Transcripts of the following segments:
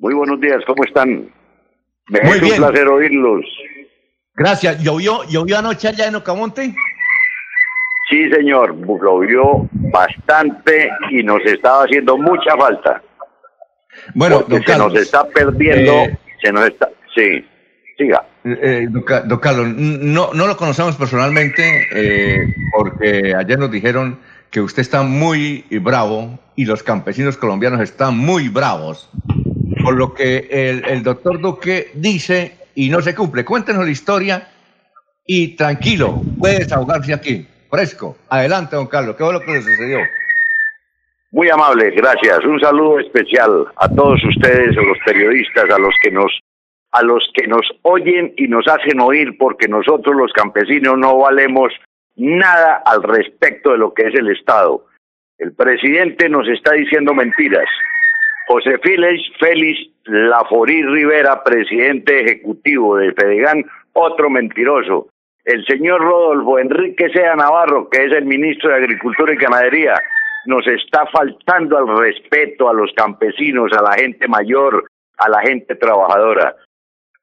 Muy buenos días, ¿cómo están? Me Muy es un placer oírlos. Gracias. ¿Llovió, ¿Llovió anoche allá en Ocamonte? Sí, señor, llovió bastante y nos estaba haciendo mucha falta. Bueno, se nos está perdiendo, eh, se nos está, sí, siga. Eh, eh don, Carlos, no, no lo conocemos personalmente eh, porque ayer nos dijeron que usted está muy bravo y los campesinos colombianos están muy bravos por lo que el, doctor Duque dice y no se cumple. Cuéntenos la historia y tranquilo, puede desahogarse aquí, fresco. Adelante, don Carlos, ¿qué fue lo que le sucedió? Muy amable, gracias. Un saludo especial a todos ustedes, a los periodistas, a los que nos a los que nos oyen y nos hacen oír porque nosotros los campesinos no valemos nada al respecto de lo que es el Estado. El presidente nos está diciendo mentiras. José Félix, Félix Laforí Rivera, presidente ejecutivo de Fedegan, otro mentiroso. El señor Rodolfo Enrique Sea Navarro, que es el ministro de Agricultura y Ganadería, nos está faltando al respeto a los campesinos, a la gente mayor, a la gente trabajadora.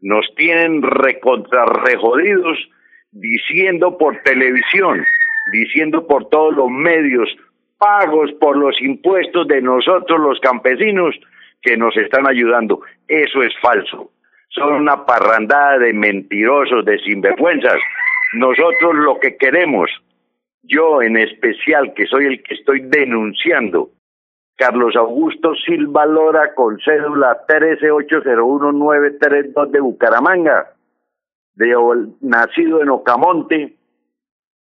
Nos tienen recontrarrejodidos diciendo por televisión, diciendo por todos los medios, pagos por los impuestos de nosotros los campesinos que nos están ayudando. Eso es falso. Son una parrandada de mentirosos, de sinvergüenzas. Nosotros lo que queremos, yo en especial, que soy el que estoy denunciando, Carlos Augusto Silva Lora con cédula 1380192 de Bucaramanga, de, nacido en Ocamonte,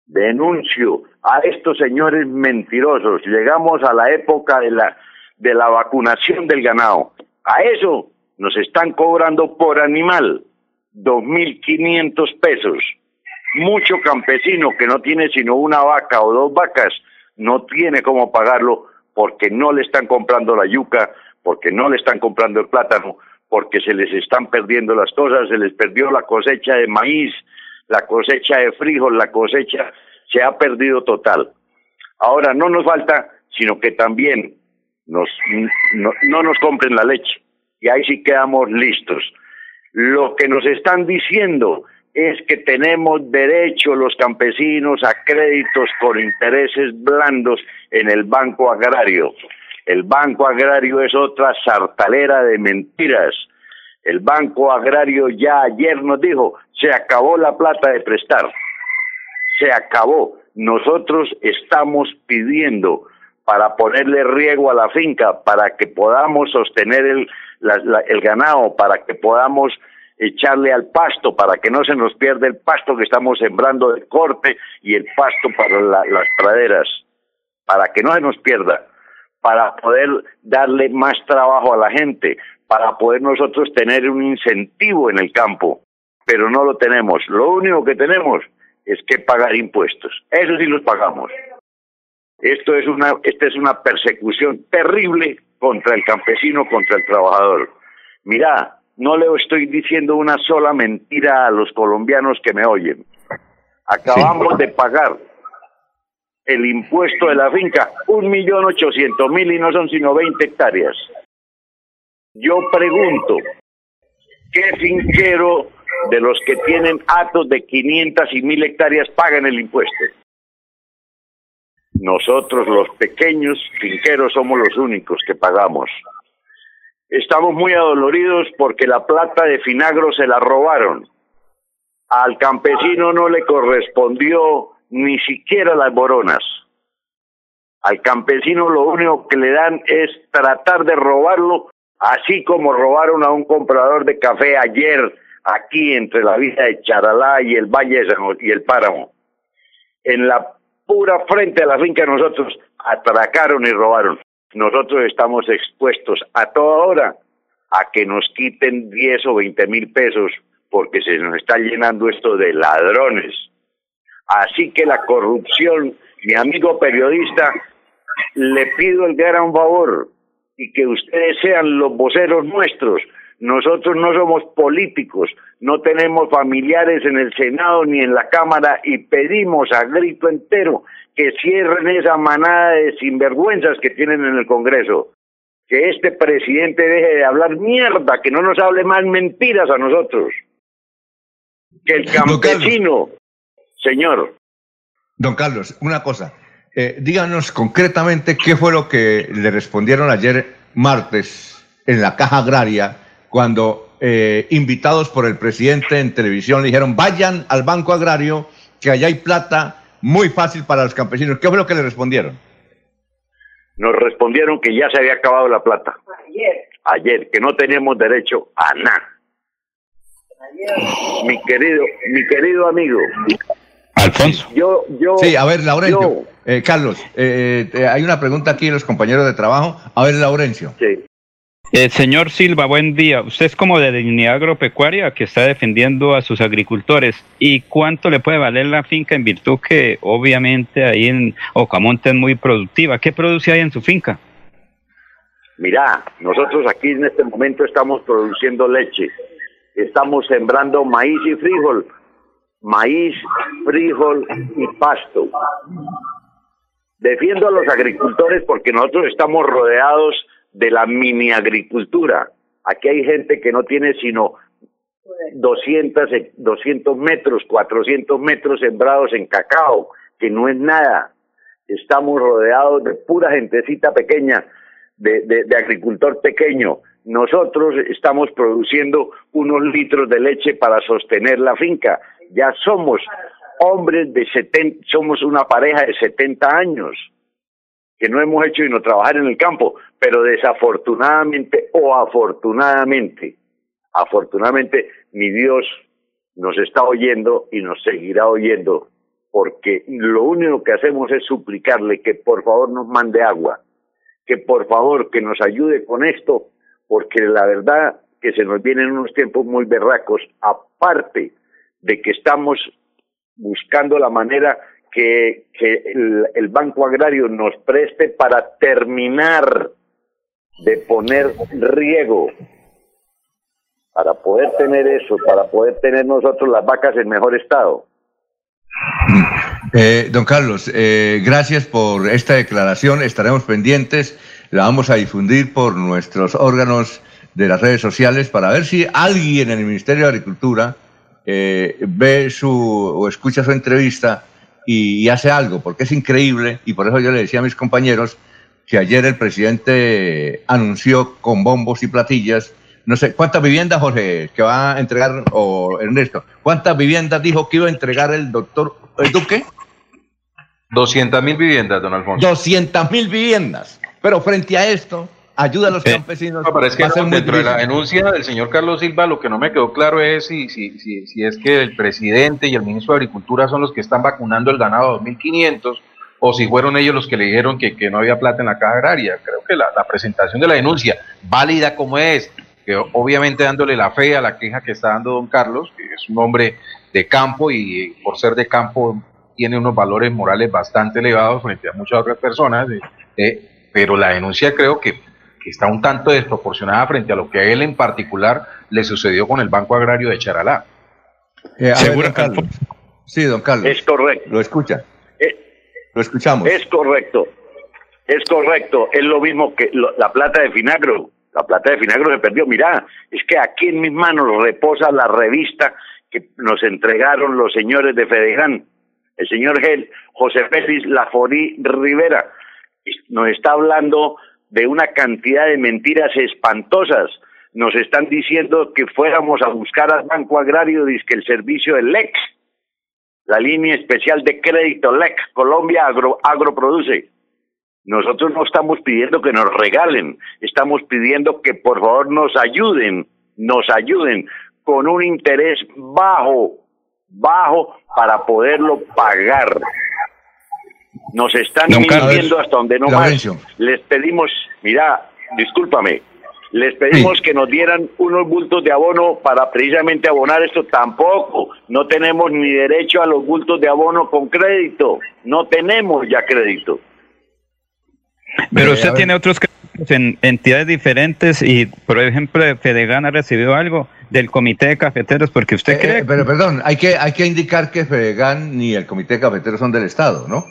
denuncio a estos señores mentirosos. Llegamos a la época de la, de la vacunación del ganado. A eso nos están cobrando por animal dos mil quinientos pesos. Mucho campesino que no tiene sino una vaca o dos vacas no tiene cómo pagarlo porque no le están comprando la yuca, porque no le están comprando el plátano, porque se les están perdiendo las cosas, se les perdió la cosecha de maíz, la cosecha de frijol, la cosecha se ha perdido total. Ahora no nos falta, sino que también nos, no, no nos compren la leche. Y ahí sí quedamos listos. Lo que nos están diciendo es que tenemos derecho los campesinos a créditos con intereses blandos en el Banco Agrario. El Banco Agrario es otra sartalera de mentiras. El Banco Agrario ya ayer nos dijo, se acabó la plata de prestar se acabó. Nosotros estamos pidiendo para ponerle riego a la finca, para que podamos sostener el, ganado, para que podamos echarle al pasto, para que no se nos pierda el pasto que estamos sembrando de corte y el pasto para las praderas, para que no se nos pierda, para poder darle más trabajo a la gente, para poder nosotros tener un incentivo en el campo, pero no lo tenemos. Lo único que tenemos es que pagar impuestos. Eso sí los pagamos. Esto es una, esta es una persecución terrible contra el campesino, contra el trabajador. Mira, no le estoy diciendo una sola mentira a los colombianos que me oyen. Acabamos de pagar el impuesto de la finca, un millón ochocientos mil y no son sino veinte hectáreas. Yo pregunto, ¿qué finquero de los que tienen actos de 500 y 1000 hectáreas pagan el impuesto. Nosotros los pequeños finqueros somos los únicos que pagamos. Estamos muy adoloridos porque la plata de Finagro se la robaron. Al campesino no le correspondió ni siquiera las boronas. Al campesino lo único que le dan es tratar de robarlo, así como robaron a un comprador de café ayer aquí entre la villa de Charalá y el Valle y el Páramo. En la pura frente a la finca nosotros atracaron y robaron. Nosotros estamos expuestos a toda hora a que nos quiten 10 o 20 mil pesos porque se nos está llenando esto de ladrones. Así que la corrupción, mi amigo periodista, le pido el gran favor y que ustedes sean los voceros nuestros nosotros no somos políticos, no tenemos familiares en el Senado ni en la Cámara y pedimos a grito entero que cierren esa manada de sinvergüenzas que tienen en el Congreso. que este presidente deje de hablar mierda, que no nos hable más mentiras a nosotros. Que el campesino, señor. Don Carlos, una cosa. Eh, díganos concretamente qué fue lo que le respondieron ayer martes en la caja agraria cuando eh, invitados por el presidente en televisión le dijeron vayan al Banco Agrario que allá hay plata muy fácil para los campesinos. ¿Qué fue lo que le respondieron? Nos respondieron que ya se había acabado la plata. Ayer. Ayer, que no teníamos derecho a nada. Mi querido, mi querido amigo. Alfonso. Yo, yo. Sí, a ver, Laurencio. Eh, Carlos, eh, hay una pregunta aquí de los compañeros de trabajo. A ver, Laurencio. Sí. Eh, señor Silva, buen día. Usted es como de dignidad agropecuaria que está defendiendo a sus agricultores. ¿Y cuánto le puede valer la finca en virtud que obviamente ahí en Ocamonte es muy productiva? ¿Qué produce ahí en su finca? Mira, nosotros aquí en este momento estamos produciendo leche. Estamos sembrando maíz y frijol. Maíz, frijol y pasto. Defiendo a los agricultores porque nosotros estamos rodeados de la mini agricultura. Aquí hay gente que no tiene sino 200, 200 metros, 400 metros sembrados en cacao, que no es nada. Estamos rodeados de pura gentecita pequeña, de, de, agricultor pequeño. Nosotros estamos produciendo unos litros de leche para sostener la finca. Ya somos hombres de 70, somos una pareja de 70 años que no hemos hecho sino trabajar en el campo, pero desafortunadamente o afortunadamente, afortunadamente mi Dios nos está oyendo y nos seguirá oyendo, porque lo único que hacemos es suplicarle que por favor nos mande agua, que por favor que nos ayude con esto, porque la verdad que se nos vienen unos tiempos muy berracos, aparte de que estamos buscando la manera que, el, Banco Agrario nos preste para terminar de poner riego, para poder tener eso, para poder tener nosotros las vacas en mejor estado. Eh, don Carlos, eh, gracias por esta declaración. Estaremos pendientes. La vamos a difundir por nuestros órganos de las redes sociales para ver si alguien en el Ministerio de Agricultura eh, ve su o escucha su entrevista y, hace algo, porque es increíble, y por eso yo le decía a mis compañeros que ayer el presidente anunció con bombos y platillas, no sé, ¿cuántas viviendas, Jorge, que va a entregar, o Ernesto, cuántas viviendas dijo que iba a entregar el doctor el Duque? 200 mil viviendas, don Alfonso. 200 mil viviendas. Pero frente a esto, ayuda a los campesinos. No, es que dentro de la denuncia del señor Carlos Silva, lo que no me quedó claro es si, si, si, si, es que el presidente y el ministro de Agricultura son los que están vacunando el ganado 2.500 o si fueron ellos los que le dijeron que, que no había plata en la caja agraria. Creo que la, la, presentación de la denuncia, válida como es, que obviamente dándole la fe a la queja que está dando don Carlos, que es un hombre de campo y por ser de campo tiene unos valores morales bastante elevados frente a muchas otras personas, eh, eh, pero la denuncia creo que que está un tanto desproporcionada frente a lo que a él en particular le sucedió con el Banco Agrario de Charalá. Eh, Carlos. Sí, don Carlos. Es correcto. Lo escucha. Eh, lo escuchamos. Es correcto. Es correcto. Es lo mismo que la plata de Finagro. La plata de Finagro se perdió. Mirá, es que aquí en mis manos reposa la revista que nos entregaron los señores de Fedegrán. El señor José Félix Laforí Rivera nos está hablando de una cantidad de mentiras espantosas. Nos están diciendo que fuéramos a buscar al Banco Agrario, que el servicio del LEC, la línea especial de crédito LEC, Colombia Agro, Agroproduce. Nosotros no estamos pidiendo que nos regalen, estamos pidiendo que por favor nos ayuden, nos ayuden con un interés bajo, bajo para poderlo pagar. Nos están mintiendo hasta donde no más. Les pedimos, mira, discúlpame, les pedimos que nos dieran unos bultos de abono para precisamente abonar esto. Tampoco, no tenemos ni derecho a los bultos de abono con crédito. No tenemos ya crédito. Pero usted tiene otros créditos en entidades diferentes y, por ejemplo, Fedegan ha recibido algo del Comité de Cafeteros porque usted eh, cree... Eh, pero perdón, hay que, hay que indicar que Fedegan ni el Comité de Cafeteros son del Estado, ¿no?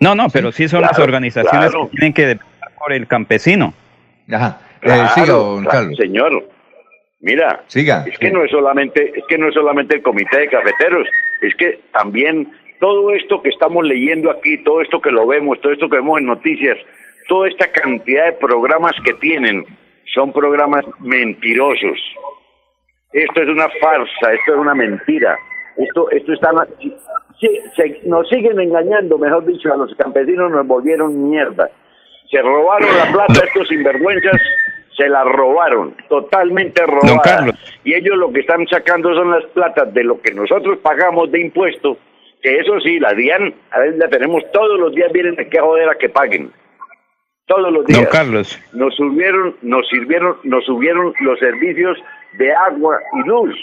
No, no, pero sí son las organizaciones que tienen que depender por el campesino. Ajá. Eh, siga, don Carlos. Señor, mira, Siga. es que no es solamente, es que no es solamente el comité de cafeteros, es que también todo esto que estamos leyendo aquí, todo esto que lo vemos, todo esto que vemos en noticias, toda esta cantidad de programas que tienen, son programas mentirosos. Esto es una farsa, esto es una mentira. Esto, esto está, sí, se- nos siguen engañando, mejor dicho, a los campesinos nos volvieron mierda. Se robaron la plata, estos sinvergüenzas se la robaron, totalmente robada. Y ellos lo que están sacando son las platas de lo que nosotros pagamos de impuestos, que eso sí, la DIAN, a veces la tenemos todos los días, vienen aquí a joder a que paguen. Todos los días Don Carlos. nos subieron, nos sirvieron, nos subieron los servicios de agua y luz.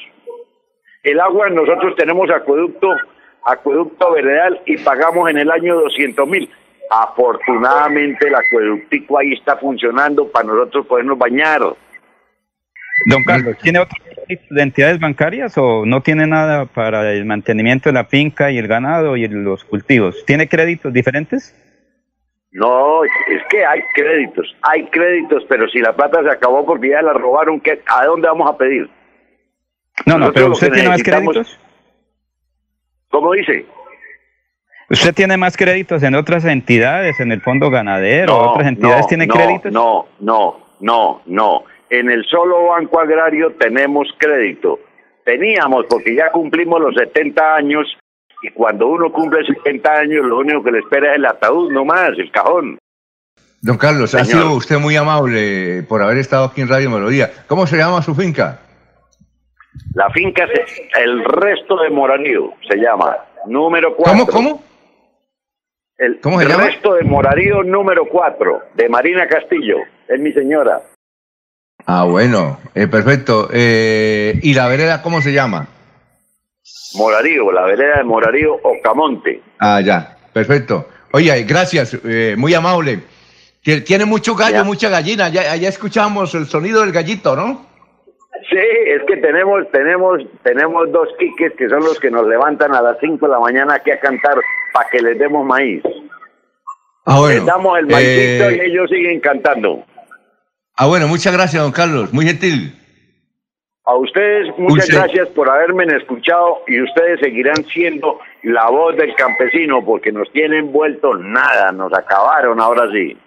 El agua nosotros tenemos acueducto, acueducto veredal y pagamos en el año 200 mil. Afortunadamente el acueductico ahí está funcionando para nosotros podernos bañar. Don Carlos, ¿tiene otro crédito de entidades bancarias o no tiene nada para el mantenimiento de la finca y el ganado y los cultivos? ¿Tiene créditos diferentes? No, es que hay créditos, hay créditos, pero si la plata se acabó porque ya la robaron, ¿qué, ¿a dónde vamos a pedir? No, no, pero lo usted tiene más créditos. ¿Cómo dice? ¿Usted tiene más créditos en otras entidades, en el fondo ganadero, o otras entidades no, tienen no, créditos? No, no, no, no. En el solo Banco Agrario tenemos crédito. Teníamos, porque ya cumplimos los 70 años, y cuando uno cumple 70 años, lo único que le espera es el ataúd, no más, el cajón. Don Carlos, ha sido usted muy amable por haber estado aquí en Radio Melodía. ¿Cómo se llama su finca? La finca es el resto de Morarío, se llama, número 4. ¿Cómo, cómo? El ¿Cómo se llama? resto de Morarío número 4, de Marina Castillo, es mi señora. Ah, bueno, eh, perfecto. Eh, ¿Y la vereda cómo se llama? Morarío, la vereda de Morarío, Ocamonte. Ah, ya, perfecto. Oye, gracias, eh, muy amable. Tie- Tiene mucho gallo, Ya. mucha gallina. Ya, ya escuchamos el sonido del gallito, ¿no? Sí, es que tenemos, tenemos, tenemos dos quiques que son los que nos levantan a las 5 de la mañana aquí a cantar para que les demos maíz. Ah, les damos el maízito eh, y ellos siguen cantando. Ah, bueno, muchas gracias, don Carlos. Muy gentil. A ustedes muchas gracias por haberme escuchado y ustedes seguirán siendo la voz del campesino porque nos tienen vuelto nada, nos acabaron ahora sí.